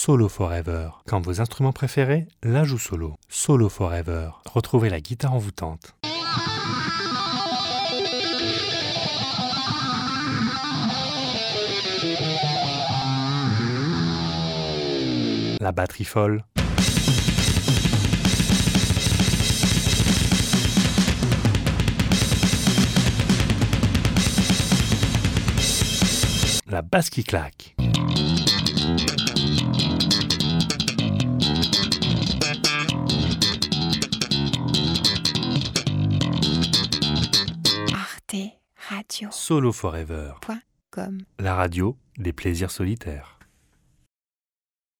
Solo Forever. Quand vos instruments préférés la jouent solo. Solo Forever. Retrouvez la guitare envoûtante. La batterie folle. La basse qui claque. Radio. Solo Forever. Point com. La radio des plaisirs solitaires.